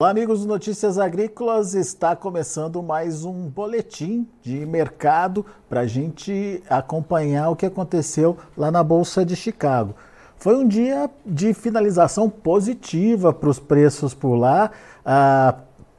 Olá, amigos do Notícias Agrícolas. Está começando mais um boletim de mercado para a gente acompanhar o que aconteceu lá na Bolsa de Chicago. Foi um dia de finalização positiva para os preços por lá. Ah,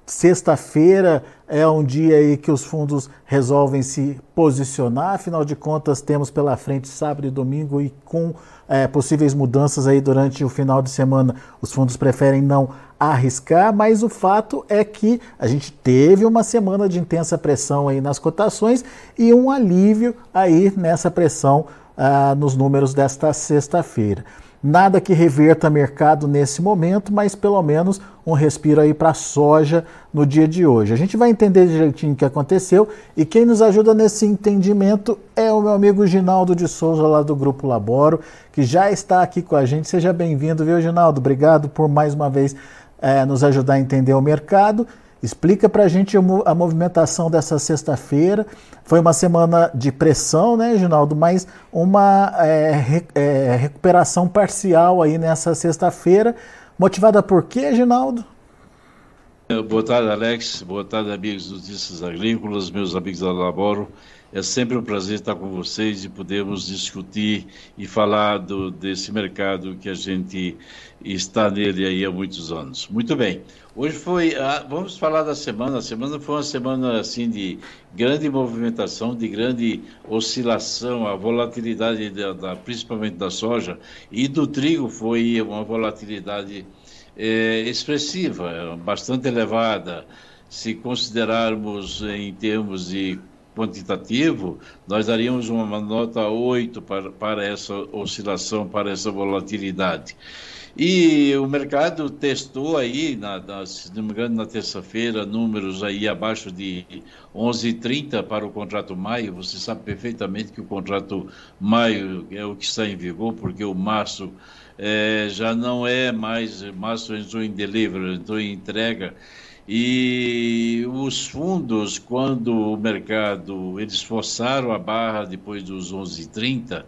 Sexta-feira é um dia aí que os fundos resolvem se posicionar, afinal de contas temos pela frente sábado e domingo e com é, possíveis mudanças aí durante o final de semana, os fundos preferem não arriscar, mas o fato é que a gente teve uma semana de intensa pressão aí nas cotações e um alívio aí nessa pressão ah, nos números desta sexta-feira. Nada que reverta mercado nesse momento, mas pelo menos um respiro aí para a soja no dia de hoje. A gente vai entender direitinho o que aconteceu e quem nos ajuda nesse entendimento é meu amigo Ginaldo de Souza, lá do Grupo Laboro, que já está aqui com a gente. Seja bem-vindo, viu, Ginaldo? Obrigado por mais uma vez é, nos ajudar a entender o mercado. Explica para a gente a movimentação dessa sexta-feira. Foi uma semana de pressão, né, Ginaldo? Mas uma é, é, recuperação parcial aí nessa sexta-feira. Motivada por quê, Ginaldo? Boa tarde, Alex. Boa tarde, amigos dos Notícias Agrícolas, meus amigos da Laboro. É sempre um prazer estar com vocês e podermos discutir e falar do, desse mercado que a gente está nele aí há muitos anos. Muito bem. Hoje foi, ah, vamos falar da semana. A semana foi uma semana assim de grande movimentação, de grande oscilação, a volatilidade da, da principalmente da soja e do trigo foi uma volatilidade é, expressiva, bastante elevada. Se considerarmos em termos de quantitativo, nós daríamos uma nota 8 para, para essa oscilação, para essa volatilidade. E o mercado testou aí, na, na, se não me engano, na terça-feira, números aí abaixo de 11,30 para o contrato maio. Você sabe perfeitamente que o contrato maio é o que está em vigor, porque o março é, já não é mais, março entrou em delivery, entrou em entrega. E os fundos, quando o mercado, eles forçaram a barra depois dos 11h30,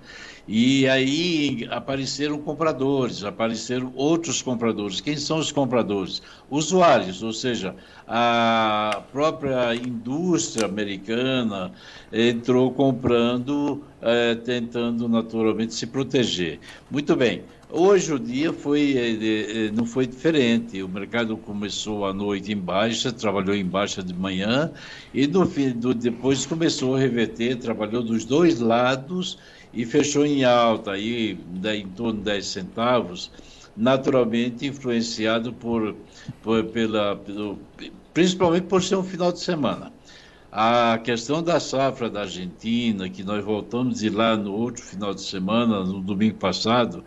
e aí apareceram compradores, apareceram outros compradores. Quem são os compradores? Usuários, ou seja, a própria indústria americana entrou comprando, eh, tentando naturalmente se proteger. Muito bem. Hoje o dia foi, eh, eh, não foi diferente. O mercado começou à noite em baixa, trabalhou em baixa de manhã e no do, depois começou a reverter, trabalhou dos dois lados e fechou em alta, aí, em torno de 10 centavos, naturalmente influenciado por, por pela, pelo, principalmente por ser um final de semana. A questão da safra da Argentina, que nós voltamos de lá no outro final de semana, no domingo passado,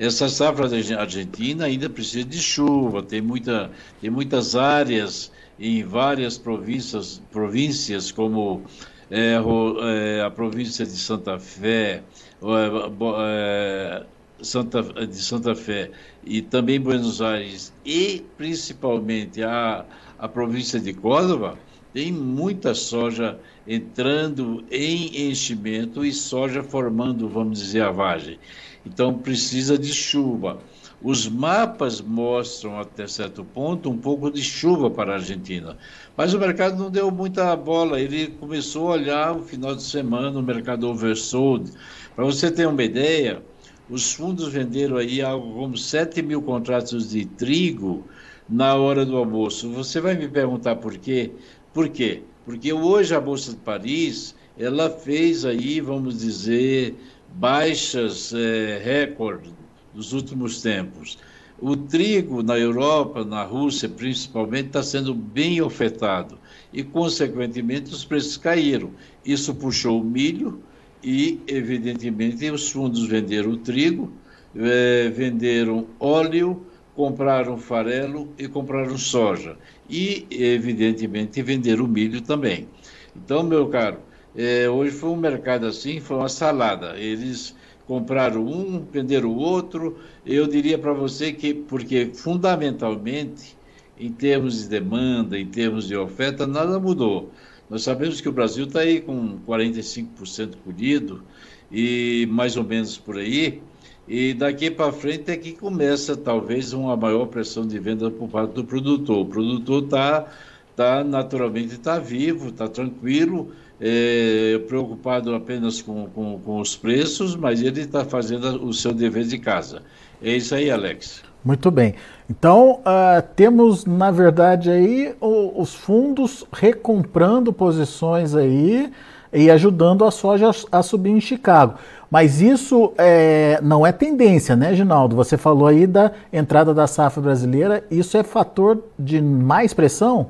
essa safra da Argentina ainda precisa de chuva, tem, muita, tem muitas áreas em várias províncias, províncias como é, é, a província de Santa Fé, é, Santa, de Santa Fé e também Buenos Aires e principalmente a, a província de Córdoba, tem muita soja entrando em enchimento e soja formando, vamos dizer, a vagem. Então precisa de chuva. Os mapas mostram até certo ponto um pouco de chuva para a Argentina, mas o mercado não deu muita bola. Ele começou a olhar o final de semana o mercado oversold. Para você ter uma ideia, os fundos venderam aí algo como 7 mil contratos de trigo na hora do almoço. Você vai me perguntar por quê? Por quê? Porque hoje a Bolsa de Paris ela fez aí, vamos dizer, baixas é, recorde dos últimos tempos. O trigo na Europa, na Rússia principalmente, está sendo bem ofertado e, consequentemente, os preços caíram. Isso puxou o milho e, evidentemente, os fundos venderam o trigo, é, venderam óleo, compraram farelo e compraram soja. E, evidentemente, venderam o milho também. Então, meu caro, é, hoje foi um mercado assim, foi uma salada. Eles compraram um, venderam o outro. Eu diria para você que, porque fundamentalmente, em termos de demanda, em termos de oferta, nada mudou. Nós sabemos que o Brasil está aí com 45% colhido, e mais ou menos por aí, E daqui para frente é que começa talvez uma maior pressão de venda por parte do produtor. O produtor está tá, naturalmente está vivo, está tranquilo, é, preocupado apenas com, com, com os preços, mas ele está fazendo o seu dever de casa. É isso aí, Alex. Muito bem. Então, uh, temos, na verdade, aí o, os fundos recomprando posições aí e ajudando a soja a subir em Chicago. Mas isso é, não é tendência, né, Ginaldo? Você falou aí da entrada da safra brasileira. Isso é fator de mais pressão?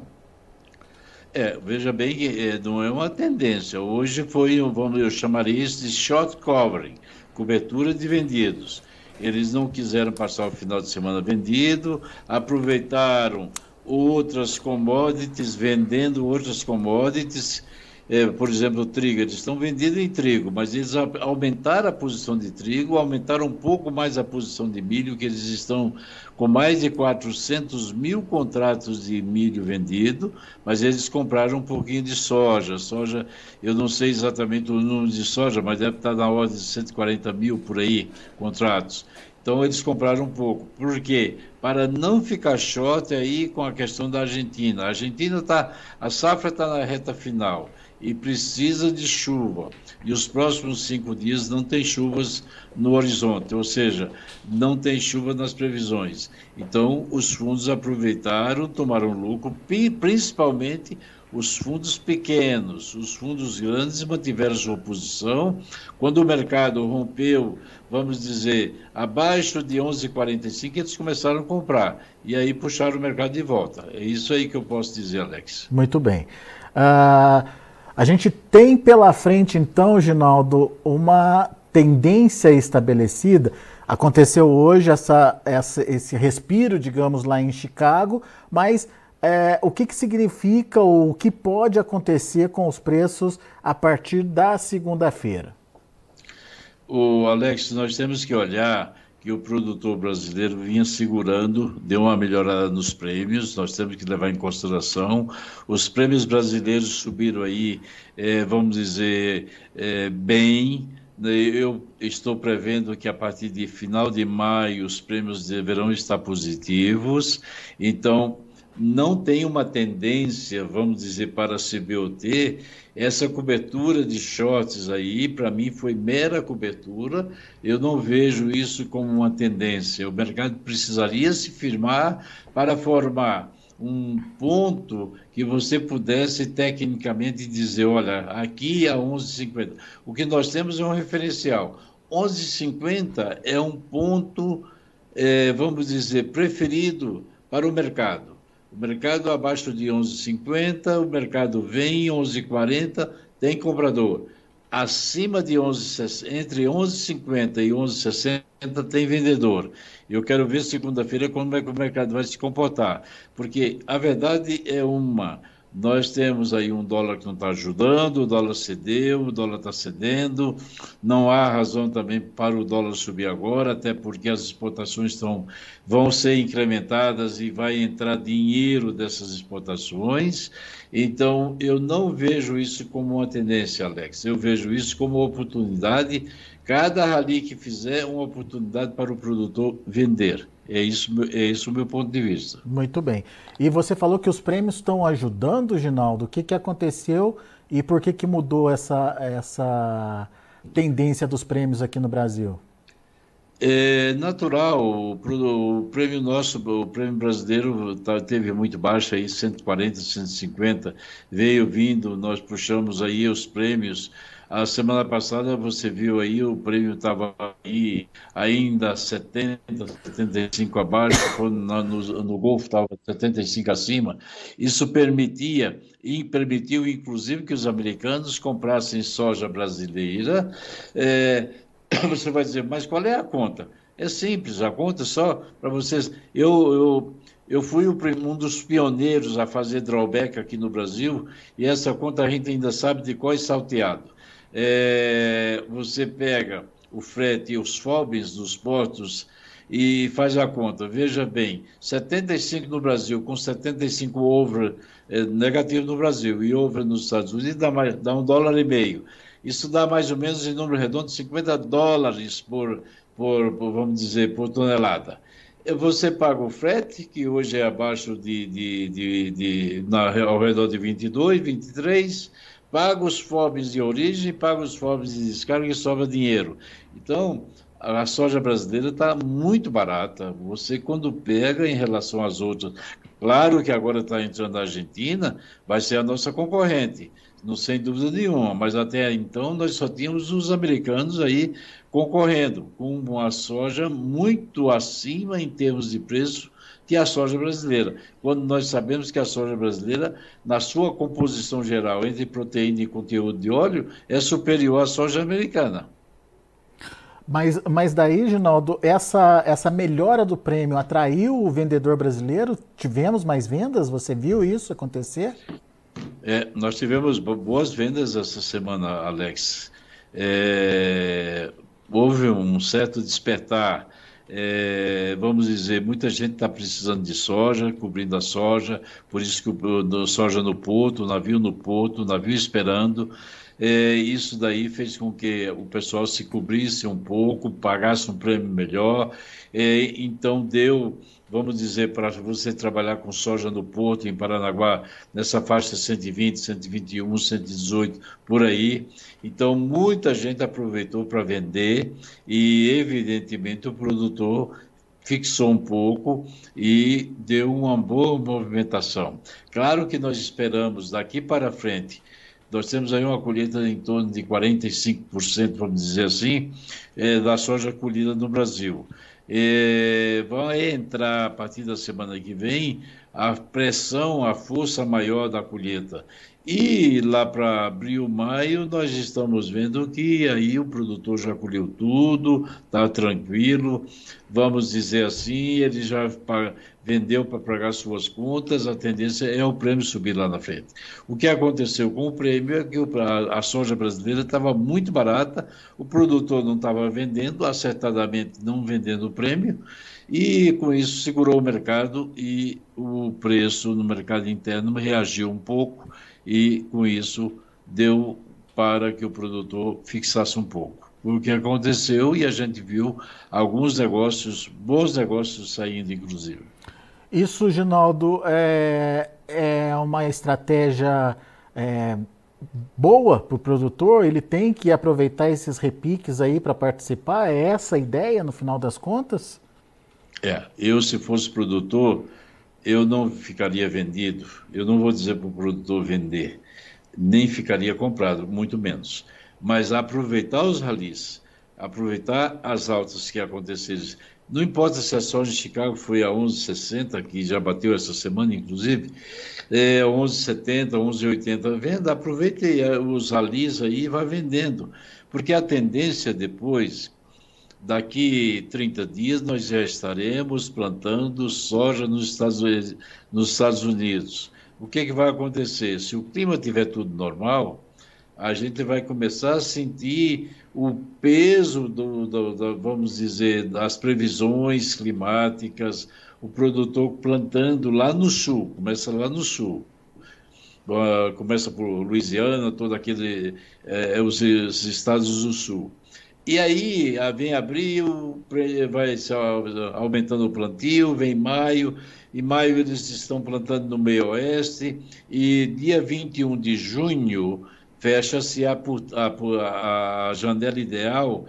É, veja bem que é, não é uma tendência. Hoje foi, vamos, eu chamaria isso de short covering, cobertura de vendidos. Eles não quiseram passar o final de semana vendido, aproveitaram outras commodities, vendendo outras commodities é, por exemplo, o trigo, eles estão vendidos em trigo, mas eles aumentaram a posição de trigo, aumentaram um pouco mais a posição de milho, que eles estão com mais de 400 mil contratos de milho vendido, mas eles compraram um pouquinho de soja. Soja, eu não sei exatamente o número de soja, mas deve estar na ordem de 140 mil por aí contratos. Então eles compraram um pouco. Por quê? Para não ficar short aí com a questão da Argentina. A Argentina está, a safra está na reta final e precisa de chuva. E os próximos cinco dias não tem chuvas no horizonte, ou seja, não tem chuva nas previsões. Então, os fundos aproveitaram, tomaram lucro, principalmente os fundos pequenos. Os fundos grandes mantiveram sua posição. Quando o mercado rompeu, vamos dizer, abaixo de 11,45, eles começaram a comprar. E aí puxaram o mercado de volta. É isso aí que eu posso dizer, Alex. Muito bem. Uh... A gente tem pela frente, então, Ginaldo, uma tendência estabelecida. Aconteceu hoje essa, essa, esse respiro, digamos, lá em Chicago, mas é, o que, que significa ou o que pode acontecer com os preços a partir da segunda-feira? O Alex, nós temos que olhar que o produtor brasileiro vinha segurando, deu uma melhorada nos prêmios, nós temos que levar em consideração. Os prêmios brasileiros subiram aí, é, vamos dizer, é, bem. Eu estou prevendo que a partir de final de maio os prêmios deverão estar positivos. Então, não tem uma tendência, vamos dizer, para a CBOT, essa cobertura de shorts aí, para mim, foi mera cobertura. Eu não vejo isso como uma tendência. O mercado precisaria se firmar para formar um ponto que você pudesse tecnicamente dizer, olha, aqui a 11,50. O que nós temos é um referencial. 11,50 é um ponto, é, vamos dizer, preferido para o mercado. O mercado abaixo de 11,50, o mercado vem 11,40, tem comprador. Acima de 11, entre 11,50 e 11,60 tem vendedor. Eu quero ver segunda-feira como é que o mercado vai se comportar, porque a verdade é uma. Nós temos aí um dólar que não está ajudando, o dólar cedeu, o dólar está cedendo. Não há razão também para o dólar subir agora, até porque as exportações estão, vão ser incrementadas e vai entrar dinheiro dessas exportações. Então, eu não vejo isso como uma tendência, Alex. Eu vejo isso como uma oportunidade. Cada rally que fizer, uma oportunidade para o produtor vender. É isso, é isso o meu ponto de vista. Muito bem. E você falou que os prêmios estão ajudando, Ginaldo. O que, que aconteceu e por que, que mudou essa, essa tendência dos prêmios aqui no Brasil? É natural, o, prêmio nosso, o prêmio brasileiro tá, teve muito baixo aí, 140, 150, veio vindo, nós puxamos aí os prêmios a semana passada você viu aí, o prêmio estava aí ainda 70, 75 abaixo, no, no, Golfo estava 75 acima. Isso permitia, e permitiu inclusive que os americanos comprassem soja brasileira. É, você vai dizer, mas qual é a conta? É simples, a conta só para vocês. Eu, eu, eu fui um dos pioneiros a fazer drawback aqui no Brasil, e essa conta a gente ainda sabe de qual é salteado é, você pega o frete e os FOBs dos portos e faz a conta. Veja bem, 75 no Brasil, com 75 over é, negativo no Brasil e over nos Estados Unidos, dá, mais, dá um dólar e meio. Isso dá mais ou menos, em número redondo, 50 dólares por, por, por, vamos dizer, por tonelada. Você paga o frete, que hoje é abaixo de, de, de, de na, ao redor de 22, 23, paga os FOBs de origem, paga os FOBs de descarga e sobra dinheiro. Então, a soja brasileira está muito barata. Você, quando pega em relação às outras, claro que agora está entrando a Argentina, vai ser a nossa concorrente, não sem dúvida nenhuma, mas até então nós só tínhamos os americanos aí concorrendo com uma soja muito acima em termos de preço que a soja brasileira. Quando nós sabemos que a soja brasileira, na sua composição geral entre proteína e conteúdo de óleo, é superior à soja americana. Mas, mas daí, Ginaldo, essa, essa melhora do prêmio atraiu o vendedor brasileiro? Tivemos mais vendas? Você viu isso acontecer? É, nós tivemos boas vendas essa semana, Alex. É, houve um certo despertar. É, vamos dizer, muita gente está precisando de soja, cobrindo a soja, por isso que o, soja no porto, navio no porto, navio esperando. É, isso daí fez com que o pessoal se cobrisse um pouco, pagasse um prêmio melhor, é, então deu, vamos dizer, para você trabalhar com soja no Porto, em Paranaguá, nessa faixa 120, 121, 118, por aí. Então, muita gente aproveitou para vender e, evidentemente, o produtor fixou um pouco e deu uma boa movimentação. Claro que nós esperamos daqui para frente nós temos aí uma colheita em torno de 45%, vamos dizer assim, é, da soja colhida no Brasil. É, vai entrar a partir da semana que vem a pressão, a força maior da colheita. E lá para abril, maio, nós estamos vendo que aí o produtor já colheu tudo, está tranquilo, vamos dizer assim, ele já vendeu para pagar suas contas, a tendência é o prêmio subir lá na frente. O que aconteceu com o prêmio é que a soja brasileira estava muito barata, o produtor não estava vendendo, acertadamente não vendendo o prêmio, e com isso segurou o mercado e o preço no mercado interno reagiu um pouco e com isso deu para que o produtor fixasse um pouco. O que aconteceu e a gente viu alguns negócios, bons negócios saindo, inclusive. Isso, Ginaldo, é, é uma estratégia é, boa para o produtor? Ele tem que aproveitar esses repiques aí para participar? É essa a ideia no final das contas? É, eu se fosse produtor, eu não ficaria vendido, eu não vou dizer para o produtor vender, nem ficaria comprado, muito menos. Mas aproveitar os ralis, aproveitar as altas que aconteceram. Não importa se a soja de Chicago foi a 11,60, que já bateu essa semana, inclusive, é, 11,70, 11,80, venda, aproveite os ralis aí e vá vendendo. Porque a tendência depois, daqui 30 dias nós já estaremos plantando soja nos Estados Unidos. Nos Estados Unidos. O que, é que vai acontecer? Se o clima tiver tudo normal, a gente vai começar a sentir o peso do, do, do, vamos dizer, das previsões climáticas, o produtor plantando lá no sul, começa lá no sul. Começa por Louisiana, todo aquele, é, os, os estados do sul. E aí vem abril, vai aumentando o plantio, vem maio, em maio eles estão plantando no meio oeste, e dia 21 de junho fecha-se a, a, a janela ideal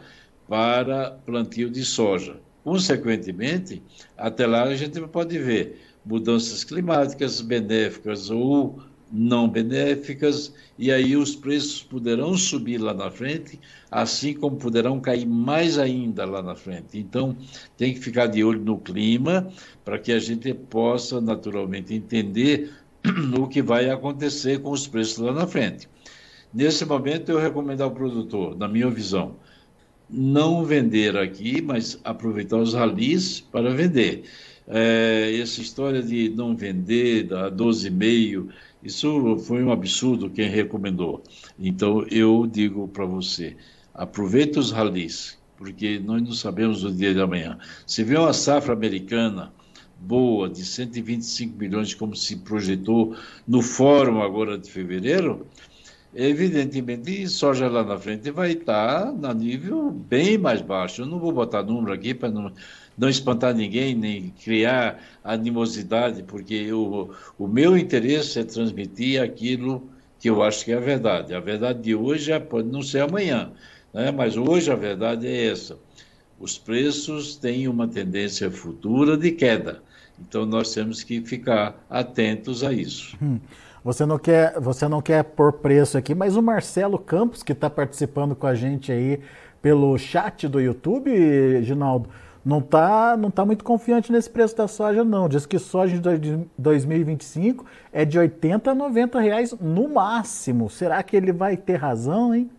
para plantio de soja. Consequentemente, até lá a gente pode ver mudanças climáticas benéficas ou não benéficas, e aí os preços poderão subir lá na frente, assim como poderão cair mais ainda lá na frente. Então, tem que ficar de olho no clima para que a gente possa naturalmente entender o que vai acontecer com os preços lá na frente. Nesse momento, eu recomendo ao produtor, na minha visão, não vender aqui, mas aproveitar os ralis para vender. É, essa história de não vender a 12,5 isso foi um absurdo quem recomendou. Então eu digo para você, aproveita os ralis, porque nós não sabemos o dia de amanhã. Se vê uma safra americana boa de 125 milhões, como se projetou no fórum agora de fevereiro, evidentemente, soja lá na frente vai estar na nível bem mais baixo. Eu não vou botar número aqui para não, não espantar ninguém, nem criar animosidade, porque eu, o meu interesse é transmitir aquilo que eu acho que é a verdade. A verdade de hoje pode não ser amanhã, né? mas hoje a verdade é essa. Os preços têm uma tendência futura de queda. Então nós temos que ficar atentos a isso. Hum. Você não quer, você não quer pôr preço aqui, mas o Marcelo Campos, que está participando com a gente aí pelo chat do YouTube, Ginaldo, não está não tá muito confiante nesse preço da soja, não. Diz que soja de 2025 é de 80 a 90 reais no máximo. Será que ele vai ter razão, hein?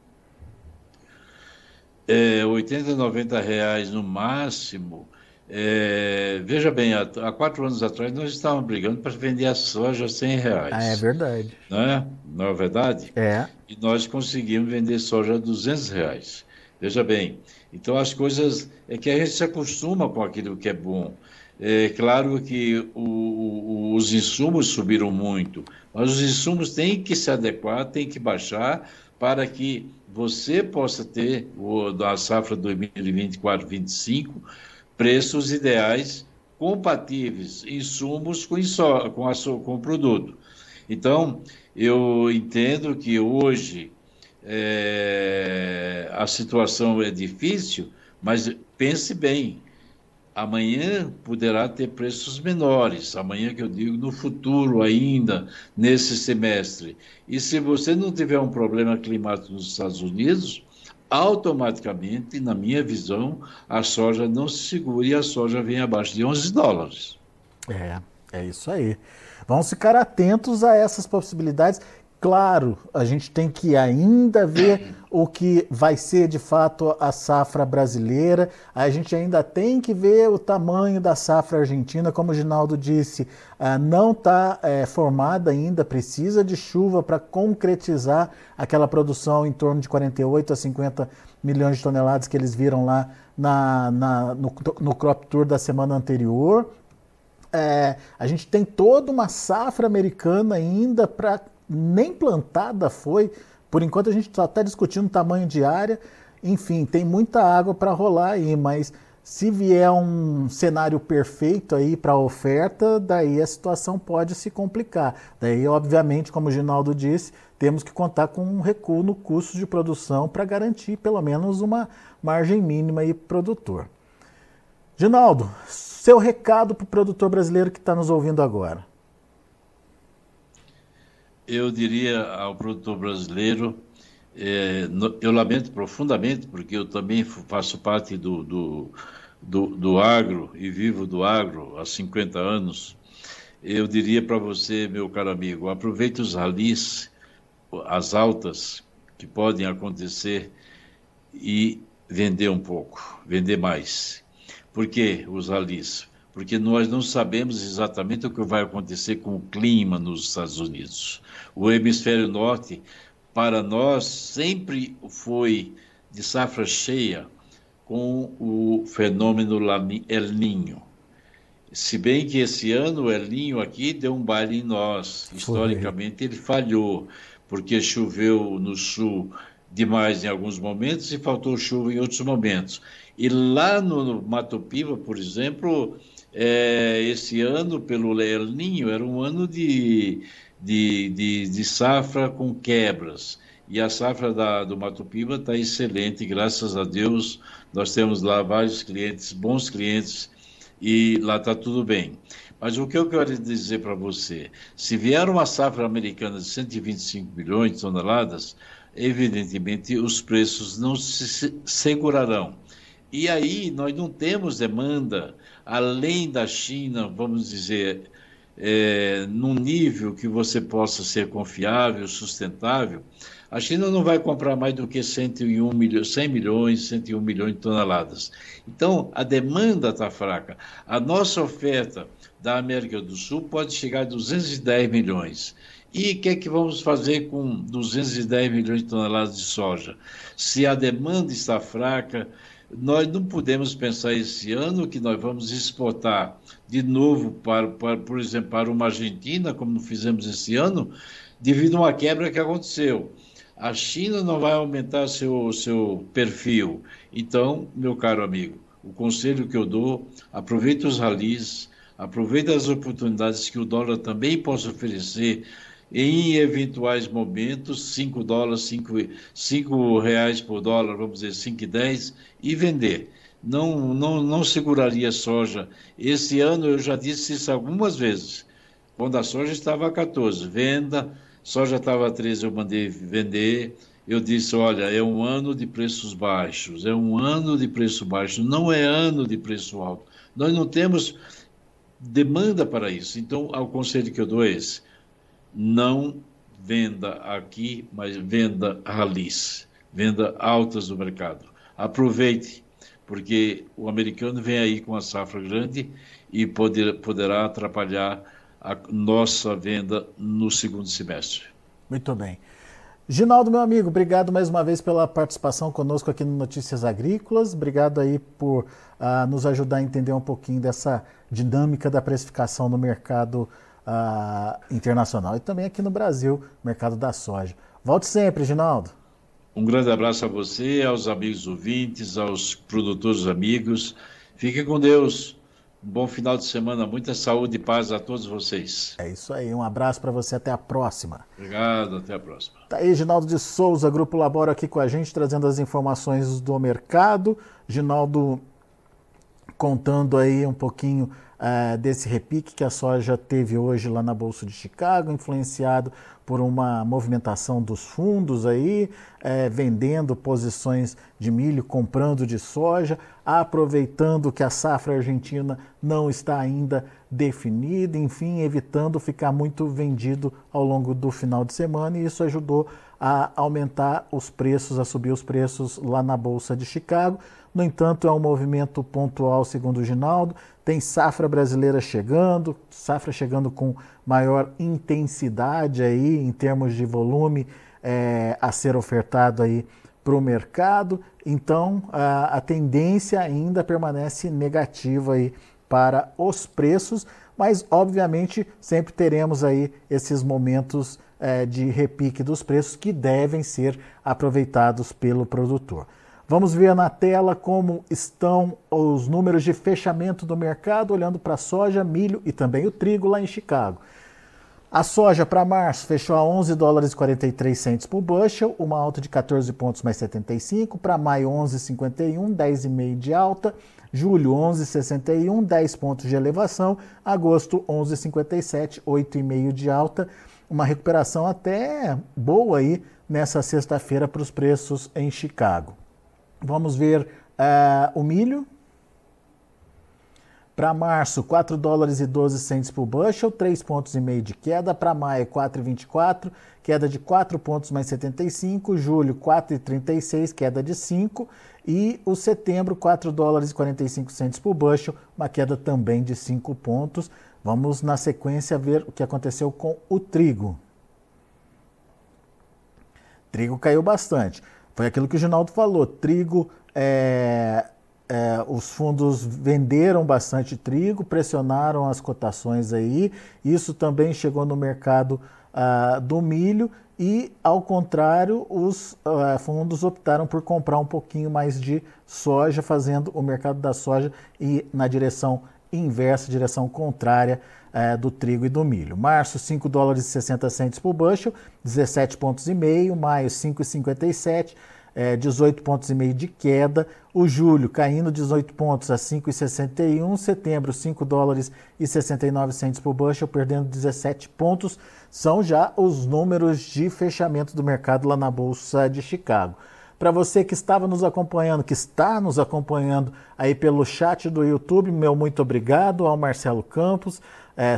É, 80 a 90 reais no máximo é, veja bem, há, há, quatro anos atrás nós estávamos brigando para vender a soja a 100 reais. Ah, é verdade. Não é? Não é verdade? É. E nós conseguimos vender soja a 200 reais. Veja bem, então as coisas é que a gente se acostuma com aquilo que é bom. É claro que o, o, os insumos subiram muito, mas os insumos têm que se adequar, têm que baixar para que você possa ter o, da safra 2024-25 preços ideais compatíveis, insumos com, com, a, com o produto. Então, eu entendo que hoje é, a situação é difícil, mas pense bem, amanhã poderá ter preços menores, amanhã que eu digo no futuro ainda, nesse semestre. E se você não tiver um problema climático nos Estados Unidos, automaticamente, na minha visão, a soja não se segura e a soja vem abaixo de 11 dólares. É, é isso aí. Vamos ficar atentos a essas possibilidades Claro, a gente tem que ainda ver o que vai ser de fato a safra brasileira, a gente ainda tem que ver o tamanho da safra argentina, como o Ginaldo disse, ah, não está é, formada ainda, precisa de chuva para concretizar aquela produção em torno de 48 a 50 milhões de toneladas que eles viram lá na, na no, no crop tour da semana anterior. É, a gente tem toda uma safra americana ainda para nem plantada foi. Por enquanto a gente está até discutindo tamanho de área. Enfim, tem muita água para rolar aí, mas se vier um cenário perfeito aí para a oferta, daí a situação pode se complicar. Daí, obviamente, como o Ginaldo disse, temos que contar com um recuo no custo de produção para garantir pelo menos uma margem mínima aí produtor. Ginaldo, seu recado para o produtor brasileiro que está nos ouvindo agora eu diria ao produtor brasileiro, é, eu lamento profundamente, porque eu também faço parte do, do, do, do agro e vivo do agro há 50 anos. Eu diria para você, meu caro amigo, aproveite os ralis, as altas que podem acontecer e vender um pouco, vender mais. Por que os ralis? Porque nós não sabemos exatamente o que vai acontecer com o clima nos Estados Unidos o hemisfério norte, para nós, sempre foi de safra cheia com o fenômeno El Ninho. Se bem que esse ano o El Ninho aqui deu um baile em nós. Historicamente ele falhou, porque choveu no sul demais em alguns momentos e faltou chuva em outros momentos. E lá no Mato Piba, por exemplo, é, esse ano, pelo El Ninho, era um ano de de, de, de safra com quebras. E a safra da, do Mato Piba está excelente, graças a Deus. Nós temos lá vários clientes, bons clientes, e lá está tudo bem. Mas o que eu quero dizer para você? Se vier uma safra americana de 125 milhões de toneladas, evidentemente os preços não se segurarão. E aí nós não temos demanda, além da China, vamos dizer, é, num nível que você possa ser confiável, sustentável, a China não vai comprar mais do que 101 milhões, 100 milhões, 101 milhões de toneladas. Então, a demanda está fraca. A nossa oferta da América do Sul pode chegar a 210 milhões. E o que é que vamos fazer com 210 milhões de toneladas de soja? Se a demanda está fraca, nós não podemos pensar esse ano que nós vamos exportar de novo, para, para, por exemplo, para uma Argentina, como fizemos esse ano, devido a uma quebra que aconteceu. A China não vai aumentar seu, seu perfil. Então, meu caro amigo, o conselho que eu dou, aproveite os ralis, aproveite as oportunidades que o dólar também possa oferecer em eventuais momentos, 5 dólares, 5, reais por dólar, vamos dizer 5,10, e vender. Não, não, não seguraria soja. Esse ano eu já disse isso algumas vezes. Quando a soja estava a 14, venda, soja estava a 13, eu mandei vender. Eu disse: olha, é um ano de preços baixos, é um ano de preço baixo, não é ano de preço alto. Nós não temos demanda para isso. Então, o conselho que eu dou é esse não venda aqui, mas venda ralis, venda altas do mercado. Aproveite, porque o americano vem aí com a safra grande e poder, poderá atrapalhar a nossa venda no segundo semestre. Muito bem. Ginaldo, meu amigo, obrigado mais uma vez pela participação conosco aqui no Notícias Agrícolas. Obrigado aí por uh, nos ajudar a entender um pouquinho dessa dinâmica da precificação no mercado internacional e também aqui no Brasil, mercado da soja. Volte sempre, Ginaldo. Um grande abraço a você, aos amigos ouvintes, aos produtores amigos. Fique com Deus. Um bom final de semana, muita saúde e paz a todos vocês. É isso aí, um abraço para você, até a próxima. Obrigado, até a próxima. Tá aí, Ginaldo de Souza, Grupo Labora aqui com a gente, trazendo as informações do mercado. Ginaldo contando aí um pouquinho uh, desse repique que a soja teve hoje lá na Bolsa de Chicago, influenciado por uma movimentação dos fundos aí, uh, vendendo posições de milho, comprando de soja, aproveitando que a safra argentina não está ainda definida, enfim, evitando ficar muito vendido ao longo do final de semana, e isso ajudou a aumentar os preços, a subir os preços lá na Bolsa de Chicago. No entanto, é um movimento pontual, segundo o Ginaldo. Tem safra brasileira chegando, safra chegando com maior intensidade aí em termos de volume é, a ser ofertado aí para o mercado. Então, a, a tendência ainda permanece negativa aí para os preços, mas obviamente sempre teremos aí esses momentos é, de repique dos preços que devem ser aproveitados pelo produtor. Vamos ver na tela como estão os números de fechamento do mercado, olhando para soja, milho e também o trigo lá em Chicago. A soja para março fechou a 11 dólares e 43 centos por bushel, uma alta de 14 pontos mais 75. Para maio, 11,51, 10,5 de alta. Julho, 11,61, 10 pontos de elevação. Agosto, 11,57, 8,5 de alta. Uma recuperação até boa aí nessa sexta-feira para os preços em Chicago. Vamos ver uh, o milho. Para março, 4 dólares e 12 centes por bushel, 3 pontos e meio de queda. Para maio, 4,24, queda de 4 pontos mais 75. Julho, 4,36, queda de 5. E o setembro, 4 dólares e 45 centes por bushel, uma queda também de 5 pontos. Vamos na sequência ver o que aconteceu com o trigo. Trigo caiu bastante. Foi aquilo que o Ginaldo falou: trigo, é, é, os fundos venderam bastante trigo, pressionaram as cotações aí. Isso também chegou no mercado ah, do milho e, ao contrário, os ah, fundos optaram por comprar um pouquinho mais de soja, fazendo o mercado da soja ir na direção inversa, direção contrária é, do trigo e do milho. Março, 5 dólares e 60 centos por bushel, 17 pontos e meio. Maio, 5,57, é, 18 pontos e meio de queda. O julho caindo 18 pontos a 5,61. Setembro, 5 dólares e 69 centos por bushel, perdendo 17 pontos. São já os números de fechamento do mercado lá na Bolsa de Chicago. Para você que estava nos acompanhando, que está nos acompanhando aí pelo chat do YouTube, meu muito obrigado ao Marcelo Campos, é,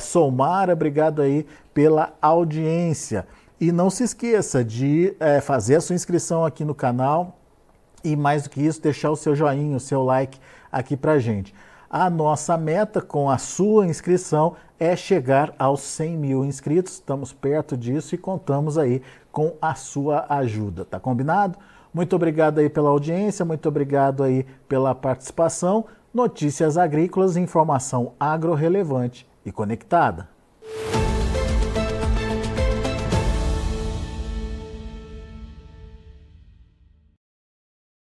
obrigado aí pela audiência. E não se esqueça de é, fazer a sua inscrição aqui no canal e mais do que isso, deixar o seu joinha, o seu like aqui para gente. A nossa meta com a sua inscrição é chegar aos 100 mil inscritos. Estamos perto disso e contamos aí com a sua ajuda. Tá combinado? Muito obrigado aí pela audiência, muito obrigado aí pela participação. Notícias agrícolas, informação agro relevante e conectada.